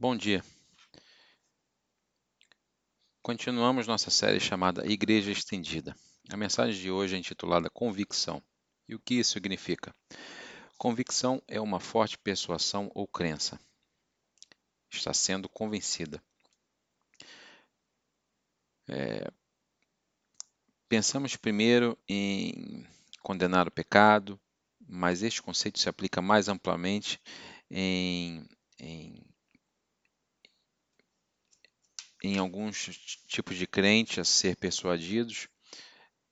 Bom dia. Continuamos nossa série chamada Igreja Estendida. A mensagem de hoje é intitulada Convicção. E o que isso significa? Convicção é uma forte persuasão ou crença. Está sendo convencida. É... Pensamos primeiro em condenar o pecado, mas este conceito se aplica mais amplamente em, em em alguns tipos de crentes a ser persuadidos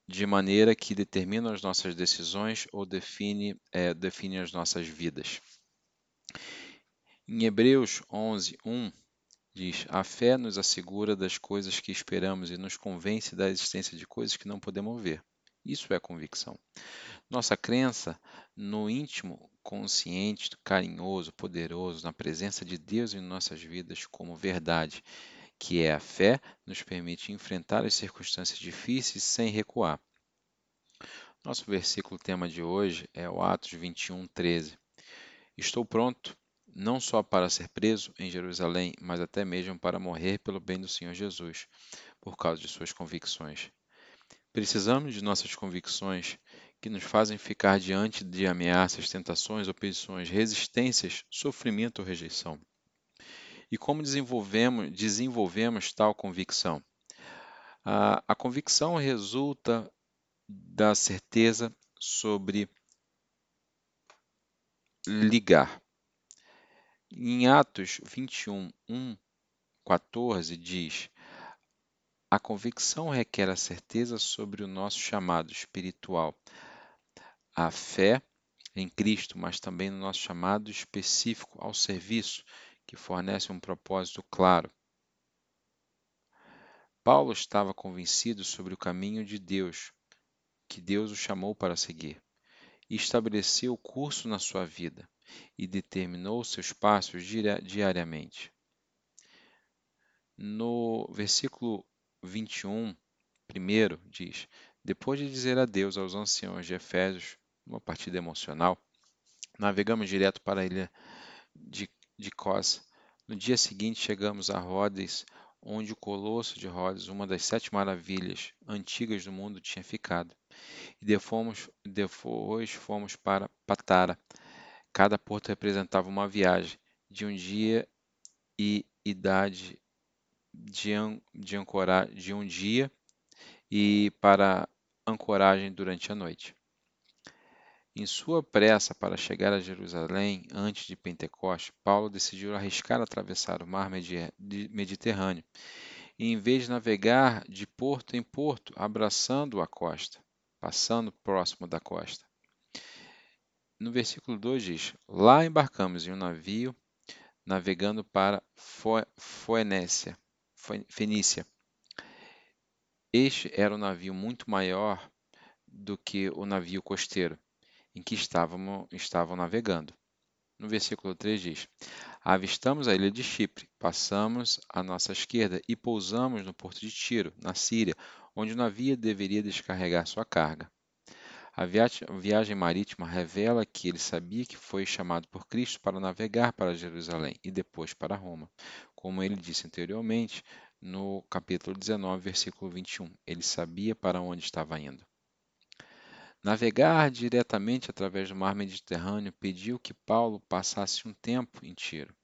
de maneira que determinam as nossas decisões ou define, é, define as nossas vidas. Em Hebreus 11, 1, diz: A fé nos assegura das coisas que esperamos e nos convence da existência de coisas que não podemos ver. Isso é convicção. Nossa crença no íntimo, consciente, carinhoso, poderoso, na presença de Deus em nossas vidas como verdade que é a fé, nos permite enfrentar as circunstâncias difíceis sem recuar. Nosso versículo tema de hoje é o Atos 21, 13. Estou pronto, não só para ser preso em Jerusalém, mas até mesmo para morrer pelo bem do Senhor Jesus, por causa de suas convicções. Precisamos de nossas convicções que nos fazem ficar diante de ameaças, tentações, oposições, resistências, sofrimento ou rejeição. E como desenvolvemos, desenvolvemos tal convicção? A, a convicção resulta da certeza sobre ligar. Em Atos 21, 1, 14 diz: A convicção requer a certeza sobre o nosso chamado espiritual, a fé em Cristo, mas também no nosso chamado específico ao serviço, que fornece um propósito claro. Paulo estava convencido sobre o caminho de Deus, que Deus o chamou para seguir, e estabeleceu o curso na sua vida e determinou seus passos diariamente. No versículo 21, primeiro, diz: Depois de dizer adeus aos anciãos de Efésios, numa partida emocional, navegamos direto para a ilha de de Cos. No dia seguinte chegamos a Rhodes, onde o Colosso de Rhodes, uma das sete maravilhas antigas do mundo, tinha ficado. E depois fomos para Patara. Cada porto representava uma viagem de um dia e idade de, de, ancorar, de um dia e para ancoragem durante a noite. Em sua pressa para chegar a Jerusalém antes de Pentecostes, Paulo decidiu arriscar atravessar o mar Mediterrâneo, e em vez de navegar de porto em porto, abraçando a costa, passando próximo da costa. No versículo 2 diz: Lá embarcamos em um navio navegando para Foenécia, Fenícia. Este era um navio muito maior do que o navio costeiro em que estavam, estavam navegando. No versículo 3 diz: Avistamos a ilha de Chipre, passamos à nossa esquerda e pousamos no porto de Tiro, na Síria, onde o navio deveria descarregar sua carga. A viagem marítima revela que ele sabia que foi chamado por Cristo para navegar para Jerusalém e depois para Roma. Como ele disse anteriormente, no capítulo 19, versículo 21, ele sabia para onde estava indo. Navegar diretamente através do mar Mediterrâneo pediu que Paulo passasse um tempo em Tiro.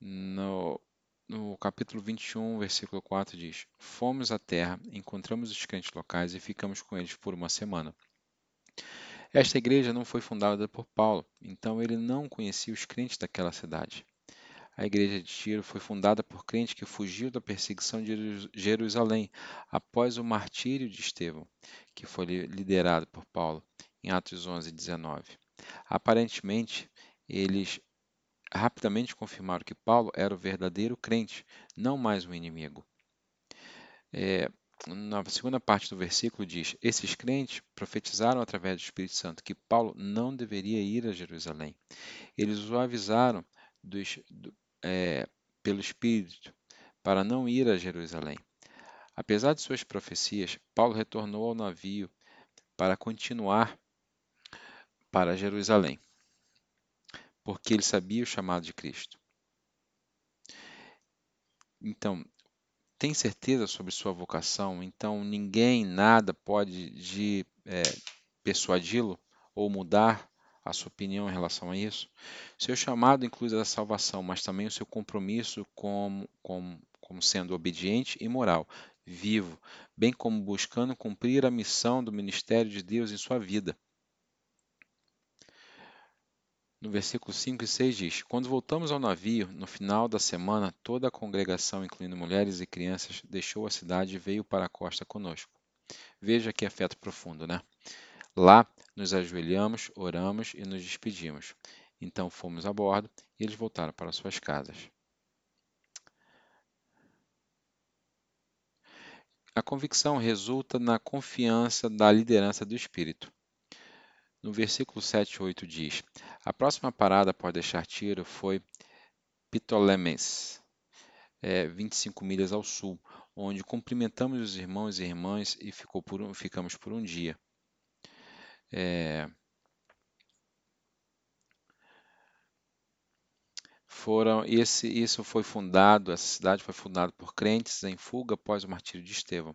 No, no capítulo 21, versículo 4 diz: Fomos à terra, encontramos os crentes locais e ficamos com eles por uma semana. Esta igreja não foi fundada por Paulo, então ele não conhecia os crentes daquela cidade. A igreja de Tiro foi fundada por crentes que fugiu da perseguição de Jerusalém após o martírio de Estevão, que foi liderado por Paulo em Atos 11, 19. Aparentemente, eles rapidamente confirmaram que Paulo era o verdadeiro crente, não mais um inimigo. É, na segunda parte do versículo diz: Esses crentes profetizaram através do Espírito Santo que Paulo não deveria ir a Jerusalém. Eles o avisaram dos, do, é, pelo Espírito para não ir a Jerusalém. Apesar de suas profecias, Paulo retornou ao navio para continuar para Jerusalém, porque ele sabia o chamado de Cristo. Então, tem certeza sobre sua vocação? Então, ninguém, nada pode de, é, persuadi-lo ou mudar a sua opinião em relação a isso? Seu chamado inclui a salvação, mas também o seu compromisso como, como, como sendo obediente e moral, vivo, bem como buscando cumprir a missão do ministério de Deus em sua vida. No versículo 5 e 6 diz: Quando voltamos ao navio, no final da semana, toda a congregação, incluindo mulheres e crianças, deixou a cidade e veio para a costa conosco. Veja que afeto profundo, né? Lá, nos ajoelhamos, oramos e nos despedimos. Então fomos a bordo e eles voltaram para suas casas. A convicção resulta na confiança da liderança do Espírito. No versículo 7 e 8 diz: A próxima parada após deixar Tiro foi Ptolemais, é, 25 milhas ao sul, onde cumprimentamos os irmãos e irmãs e por um, ficamos por um dia. É, foram esse isso foi fundado essa cidade foi fundada por crentes em fuga após o martírio de Estevão.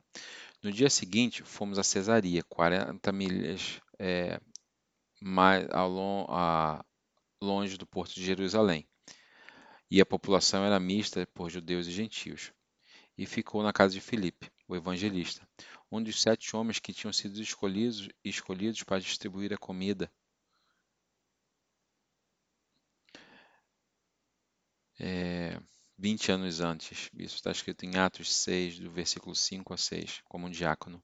No dia seguinte fomos a Cesaria, 40 milhas é, mais a, longe do porto de Jerusalém. E a população era mista por judeus e gentios. E ficou na casa de Filipe, o evangelista, um dos sete homens que tinham sido escolhidos, escolhidos para distribuir a comida. É, 20 anos antes. Isso está escrito em Atos 6, do versículo 5 a 6, como um diácono.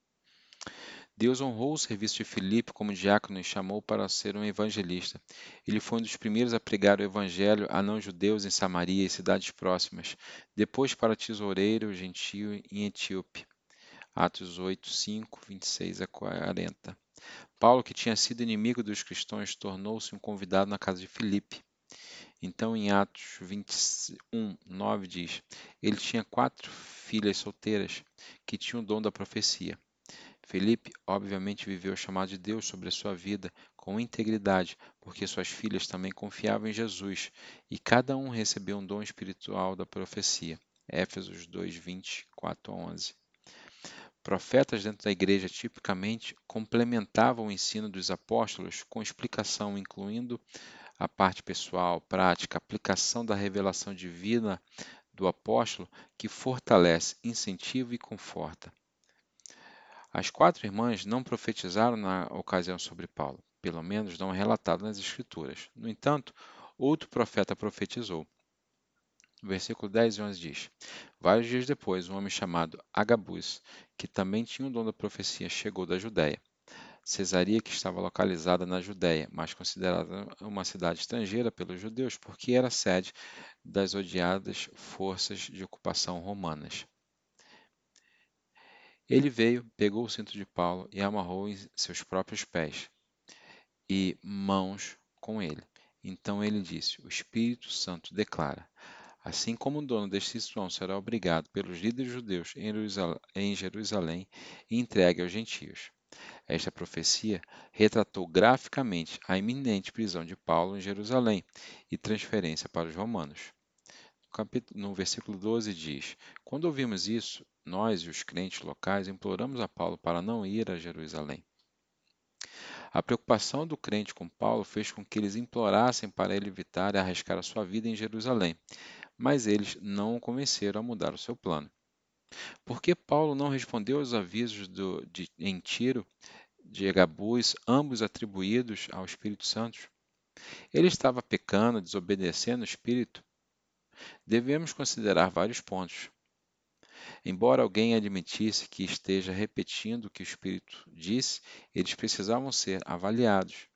Deus honrou o serviço de Filipe como diácono e chamou para ser um evangelista. Ele foi um dos primeiros a pregar o evangelho a não-judeus em Samaria e cidades próximas, depois para tesoureiro gentio em Etíope. Atos 8, 5, 26 a 40. Paulo, que tinha sido inimigo dos cristãos, tornou-se um convidado na casa de Filipe. Então, em Atos 21, 9 diz: Ele tinha quatro filhas solteiras que tinham o dom da profecia. Felipe, obviamente, viveu o chamado de Deus sobre a sua vida com integridade, porque suas filhas também confiavam em Jesus, e cada um recebeu um dom espiritual da profecia. Éfesos 2, 24 a 11. Profetas dentro da igreja tipicamente complementavam o ensino dos apóstolos com explicação, incluindo a parte pessoal, prática, aplicação da revelação divina do apóstolo, que fortalece, incentiva e conforta. As quatro irmãs não profetizaram na ocasião sobre Paulo, pelo menos não relatado nas Escrituras. No entanto, outro profeta profetizou. Versículo 10 e 11 diz: Vários dias depois, um homem chamado Agabus, que também tinha o dom da profecia, chegou da Judéia. Cesaria, que estava localizada na Judéia, mas considerada uma cidade estrangeira pelos judeus, porque era sede das odiadas forças de ocupação romanas. Ele veio, pegou o cinto de Paulo e amarrou em seus próprios pés e mãos com ele. Então ele disse: O Espírito Santo declara: Assim como o dono deste Situão será obrigado pelos líderes judeus em Jerusalém e entregue aos gentios. Esta profecia retratou graficamente a iminente prisão de Paulo em Jerusalém e transferência para os romanos no versículo 12 diz: Quando ouvimos isso, nós e os crentes locais imploramos a Paulo para não ir a Jerusalém. A preocupação do crente com Paulo fez com que eles implorassem para ele evitar e arriscar a sua vida em Jerusalém, mas eles não o convenceram a mudar o seu plano. Por que Paulo não respondeu aos avisos do, de, em Tiro de Egabus, ambos atribuídos ao Espírito Santo? Ele estava pecando, desobedecendo o Espírito? Devemos considerar vários pontos. Embora alguém admitisse que esteja repetindo o que o Espírito disse, eles precisavam ser avaliados.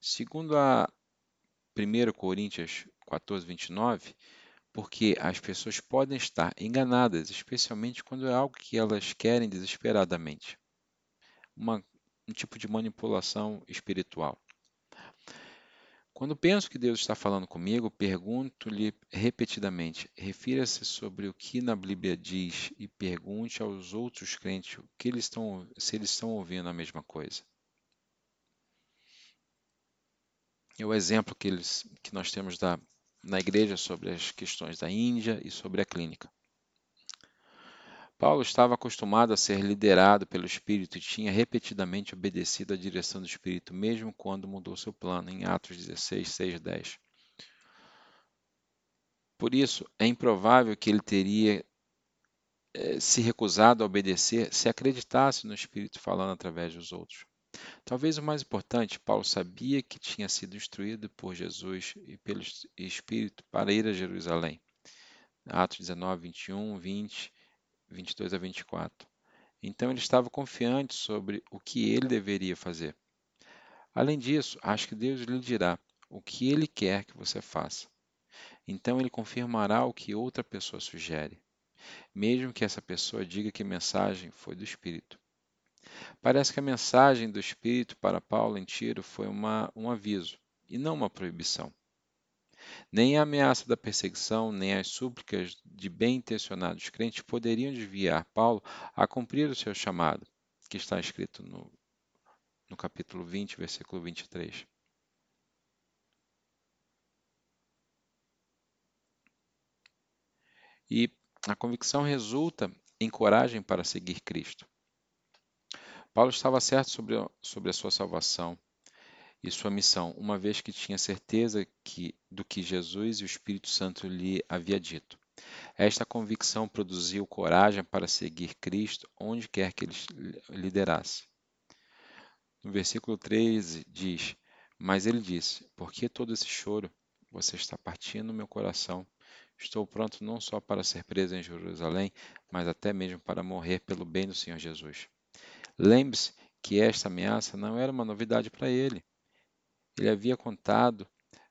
Segundo a 1 Coríntios 14, 29, porque as pessoas podem estar enganadas, especialmente quando é algo que elas querem desesperadamente. Uma, um tipo de manipulação espiritual. Quando penso que Deus está falando comigo, pergunto-lhe repetidamente: refira-se sobre o que na Bíblia diz e pergunte aos outros crentes o que eles estão, se eles estão ouvindo a mesma coisa. É o exemplo que, eles, que nós temos da, na igreja sobre as questões da Índia e sobre a clínica. Paulo estava acostumado a ser liderado pelo Espírito e tinha repetidamente obedecido à direção do Espírito, mesmo quando mudou seu plano, em Atos 16, 6, 10. Por isso, é improvável que ele teria eh, se recusado a obedecer se acreditasse no Espírito falando através dos outros. Talvez o mais importante, Paulo sabia que tinha sido instruído por Jesus e pelo Espírito para ir a Jerusalém. Atos 19, 21, 20 22 a 24. Então ele estava confiante sobre o que ele deveria fazer. Além disso, acho que Deus lhe dirá o que ele quer que você faça. Então ele confirmará o que outra pessoa sugere, mesmo que essa pessoa diga que a mensagem foi do Espírito. Parece que a mensagem do Espírito para Paulo em Tiro foi uma, um aviso e não uma proibição. Nem a ameaça da perseguição, nem as súplicas de bem-intencionados crentes poderiam desviar Paulo a cumprir o seu chamado, que está escrito no, no capítulo 20, versículo 23. E a convicção resulta em coragem para seguir Cristo. Paulo estava certo sobre, sobre a sua salvação, e sua missão, uma vez que tinha certeza que, do que Jesus e o Espírito Santo lhe havia dito. Esta convicção produziu coragem para seguir Cristo onde quer que ele liderasse. No versículo 13 diz: Mas ele disse: Por que todo esse choro? Você está partindo meu coração. Estou pronto não só para ser preso em Jerusalém, mas até mesmo para morrer pelo bem do Senhor Jesus. Lembre-se que esta ameaça não era uma novidade para ele ele havia contado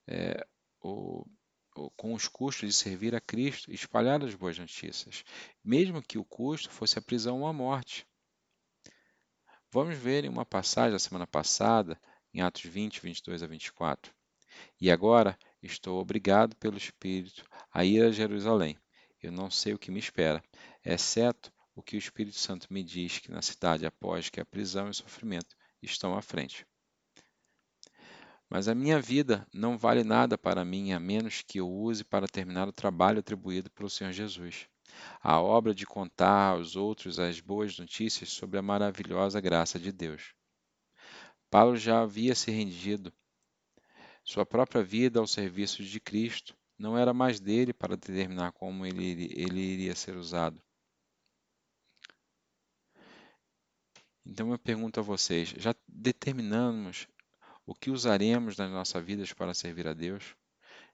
é, o, o, com os custos de servir a Cristo e espalhar as boas notícias, mesmo que o custo fosse a prisão ou a morte. Vamos ver em uma passagem da semana passada, em Atos 20, 22 a 24. E agora estou obrigado pelo Espírito a ir a Jerusalém. Eu não sei o que me espera, exceto o que o Espírito Santo me diz que na cidade, após que a prisão e o sofrimento estão à frente. Mas a minha vida não vale nada para mim a menos que eu use para terminar o trabalho atribuído pelo Senhor Jesus. A obra de contar aos outros as boas notícias sobre a maravilhosa graça de Deus. Paulo já havia se rendido. Sua própria vida ao serviço de Cristo não era mais dele para determinar como ele, ele iria ser usado. Então eu pergunto a vocês: já determinamos o que usaremos nas nossas vidas para servir a Deus?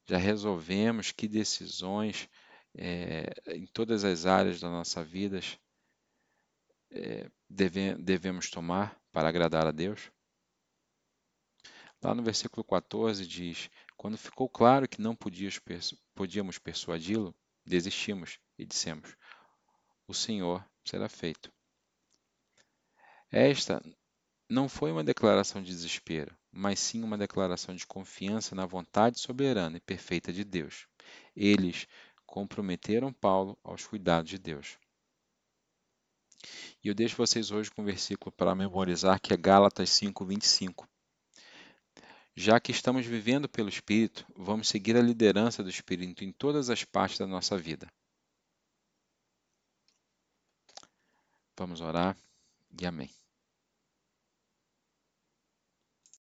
Já resolvemos que decisões é, em todas as áreas da nossa vida é, deve, devemos tomar para agradar a Deus? Lá no versículo 14 diz: Quando ficou claro que não podíamos persuadi-lo, desistimos e dissemos: O Senhor será feito. Esta não foi uma declaração de desespero, mas sim uma declaração de confiança na vontade soberana e perfeita de Deus. Eles comprometeram Paulo aos cuidados de Deus. E eu deixo vocês hoje com um versículo para memorizar, que é Gálatas 5:25. Já que estamos vivendo pelo Espírito, vamos seguir a liderança do Espírito em todas as partes da nossa vida. Vamos orar e amém.